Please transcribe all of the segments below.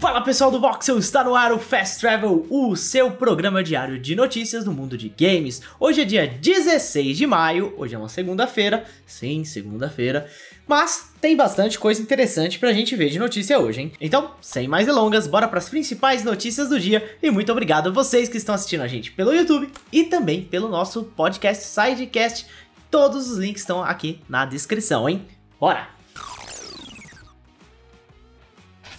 Fala pessoal do Voxel, está no ar o Fast Travel, o seu programa diário de notícias do mundo de games. Hoje é dia 16 de maio, hoje é uma segunda-feira, sim, segunda-feira, mas tem bastante coisa interessante pra gente ver de notícia hoje, hein? Então, sem mais delongas, bora para as principais notícias do dia e muito obrigado a vocês que estão assistindo a gente pelo YouTube e também pelo nosso podcast Sidecast. Todos os links estão aqui na descrição, hein? Bora!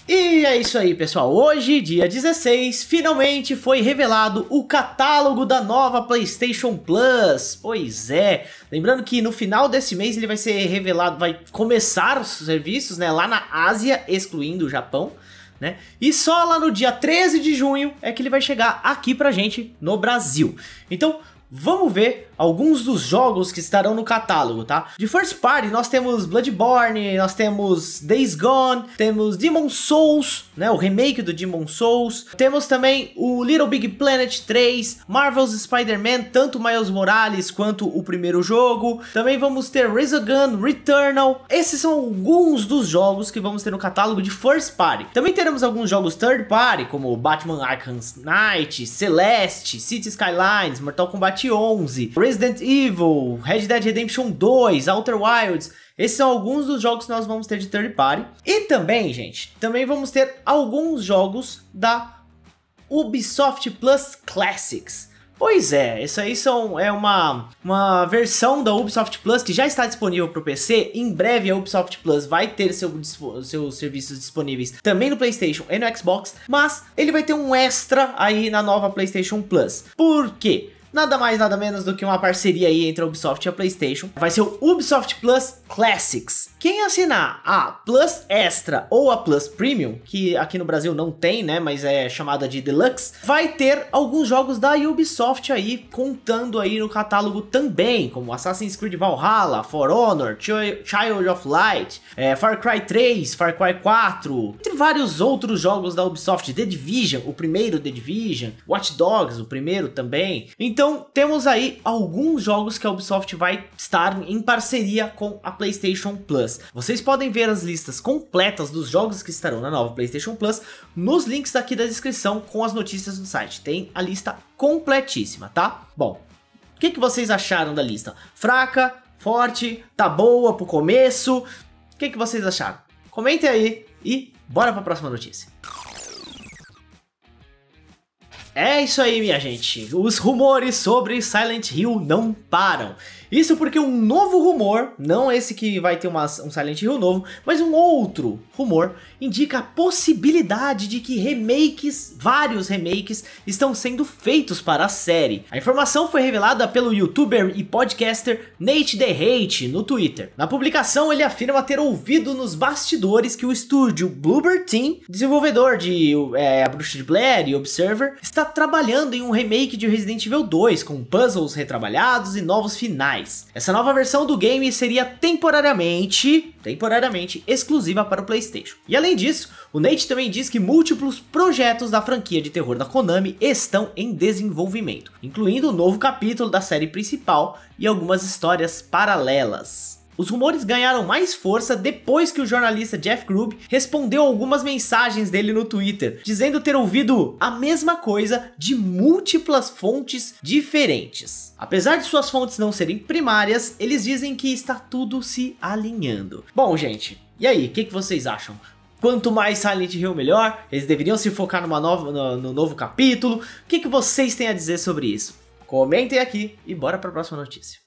E é isso aí, pessoal. Hoje, dia 16, finalmente foi revelado o catálogo da nova PlayStation Plus. Pois é, lembrando que no final desse mês ele vai ser revelado, vai começar os serviços, né, lá na Ásia, excluindo o Japão. Né? E só lá no dia 13 de junho é que ele vai chegar aqui pra gente no Brasil. Então, vamos ver alguns dos jogos que estarão no catálogo, tá? De first party nós temos Bloodborne, nós temos Days Gone, temos Demon Souls, né, o remake do Demon Souls. Temos também o Little Big Planet 3, Marvel's Spider-Man, tanto Miles Morales quanto o primeiro jogo. Também vamos ter Resogun, Returnal. Esses são alguns dos jogos que vamos ter no catálogo de first party. Também teremos alguns jogos third party, como Batman Arkham Knight, Celeste, City Skylines, Mortal Kombat 11, Resident Evil, Red Dead Redemption 2, Outer Wilds. Esses são alguns dos jogos que nós vamos ter de third party. E também, gente, também vamos ter alguns jogos da Ubisoft Plus Classics. Pois é, isso aí são, é uma, uma versão da Ubisoft Plus que já está disponível para o PC. Em breve a Ubisoft Plus vai ter seu, seus serviços disponíveis também no PlayStation e no Xbox, mas ele vai ter um extra aí na nova PlayStation Plus. Por quê? Nada mais nada menos do que uma parceria aí entre a Ubisoft e a PlayStation. Vai ser o Ubisoft Plus Classics. Quem assinar a Plus Extra ou a Plus Premium, que aqui no Brasil não tem, né, mas é chamada de Deluxe, vai ter alguns jogos da Ubisoft aí contando aí no catálogo também, como Assassin's Creed Valhalla, For Honor, Child of Light, é, Far Cry 3, Far Cry 4, entre vários outros jogos da Ubisoft, The Division, o primeiro The Division, Watch Dogs, o primeiro também. Então então temos aí alguns jogos que a Ubisoft vai estar em parceria com a PlayStation Plus. Vocês podem ver as listas completas dos jogos que estarão na nova PlayStation Plus nos links aqui da descrição com as notícias do site. Tem a lista completíssima, tá? Bom, o que, que vocês acharam da lista? Fraca, forte, tá boa pro começo? O que, que vocês acharam? Comentem aí e bora para a próxima notícia. É isso aí, minha gente. Os rumores sobre Silent Hill não param. Isso porque um novo rumor, não esse que vai ter uma, um Silent Hill novo, mas um outro rumor, indica a possibilidade de que remakes, vários remakes, estão sendo feitos para a série. A informação foi revelada pelo youtuber e podcaster Nate The Hate no Twitter. Na publicação, ele afirma ter ouvido nos bastidores que o estúdio Bluebird Team, desenvolvedor de é, A Bruxa de Blair e Observer, está trabalhando em um remake de Resident Evil 2 com puzzles retrabalhados e novos finais mais. Essa nova versão do game seria temporariamente, temporariamente exclusiva para o PlayStation. E além disso, o Nate também diz que múltiplos projetos da franquia de terror da Konami estão em desenvolvimento, incluindo o um novo capítulo da série principal e algumas histórias paralelas. Os rumores ganharam mais força depois que o jornalista Jeff Grubb respondeu algumas mensagens dele no Twitter, dizendo ter ouvido a mesma coisa de múltiplas fontes diferentes. Apesar de suas fontes não serem primárias, eles dizem que está tudo se alinhando. Bom, gente, e aí, o que, que vocês acham? Quanto mais Silent Hill, melhor. Eles deveriam se focar numa nova, no, no novo capítulo. O que, que vocês têm a dizer sobre isso? Comentem aqui e bora para a próxima notícia.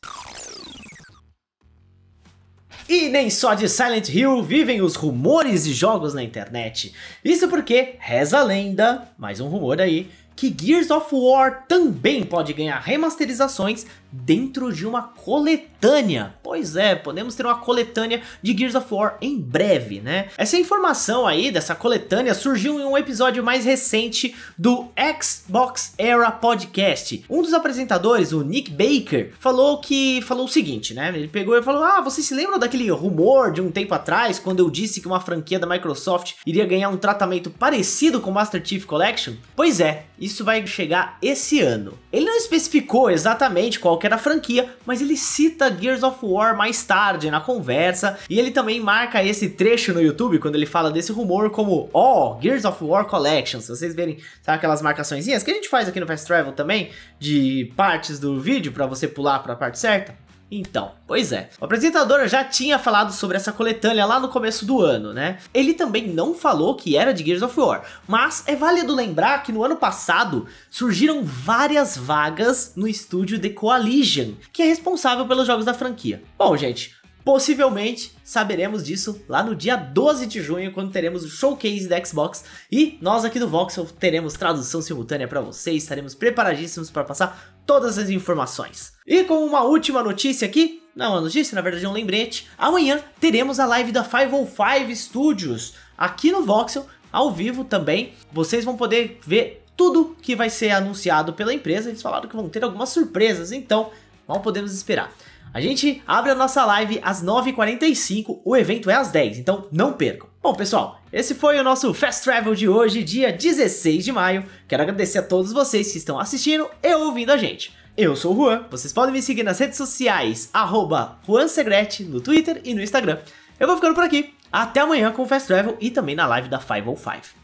E nem só de Silent Hill vivem os rumores de jogos na internet. Isso porque, reza a lenda, mais um rumor aí, que Gears of War também pode ganhar remasterizações dentro de uma coletânea. Pois é, podemos ter uma coletânea de Gears of War em breve, né? Essa informação aí dessa coletânea surgiu em um episódio mais recente do Xbox Era Podcast. Um dos apresentadores, o Nick Baker, falou que falou o seguinte, né? Ele pegou e falou: "Ah, vocês se lembram daquele rumor de um tempo atrás quando eu disse que uma franquia da Microsoft iria ganhar um tratamento parecido com Master Chief Collection?" Pois é, isso vai chegar esse ano. Ele não especificou exatamente qual era a franquia, mas ele cita Gears of War mais tarde na conversa, e ele também marca esse trecho no YouTube, quando ele fala desse rumor, como, ó, oh, Gears of War Collection, se vocês verem, sabe aquelas marcaçõezinhas que a gente faz aqui no Fast Travel também, de partes do vídeo para você pular para a parte certa? Então, pois é. O apresentador já tinha falado sobre essa coletânea lá no começo do ano, né? Ele também não falou que era de Gears of War, mas é válido lembrar que no ano passado surgiram várias vagas no estúdio The Coalition, que é responsável pelos jogos da franquia. Bom, gente, Possivelmente saberemos disso lá no dia 12 de junho, quando teremos o showcase da Xbox e nós aqui do Voxel teremos tradução simultânea para vocês, estaremos preparadíssimos para passar todas as informações. E com uma última notícia aqui, não uma notícia, na verdade é um lembrete, amanhã teremos a live da 505 Studios aqui no Voxel, ao vivo também. Vocês vão poder ver tudo que vai ser anunciado pela empresa, eles falaram que vão ter algumas surpresas, então mal podemos esperar. A gente abre a nossa live às 9h45, o evento é às 10 então não percam. Bom, pessoal, esse foi o nosso Fast Travel de hoje, dia 16 de maio. Quero agradecer a todos vocês que estão assistindo e ouvindo a gente. Eu sou o Juan, vocês podem me seguir nas redes sociais, arroba JuanSegrete, no Twitter e no Instagram. Eu vou ficando por aqui, até amanhã com o Fast Travel e também na live da 505.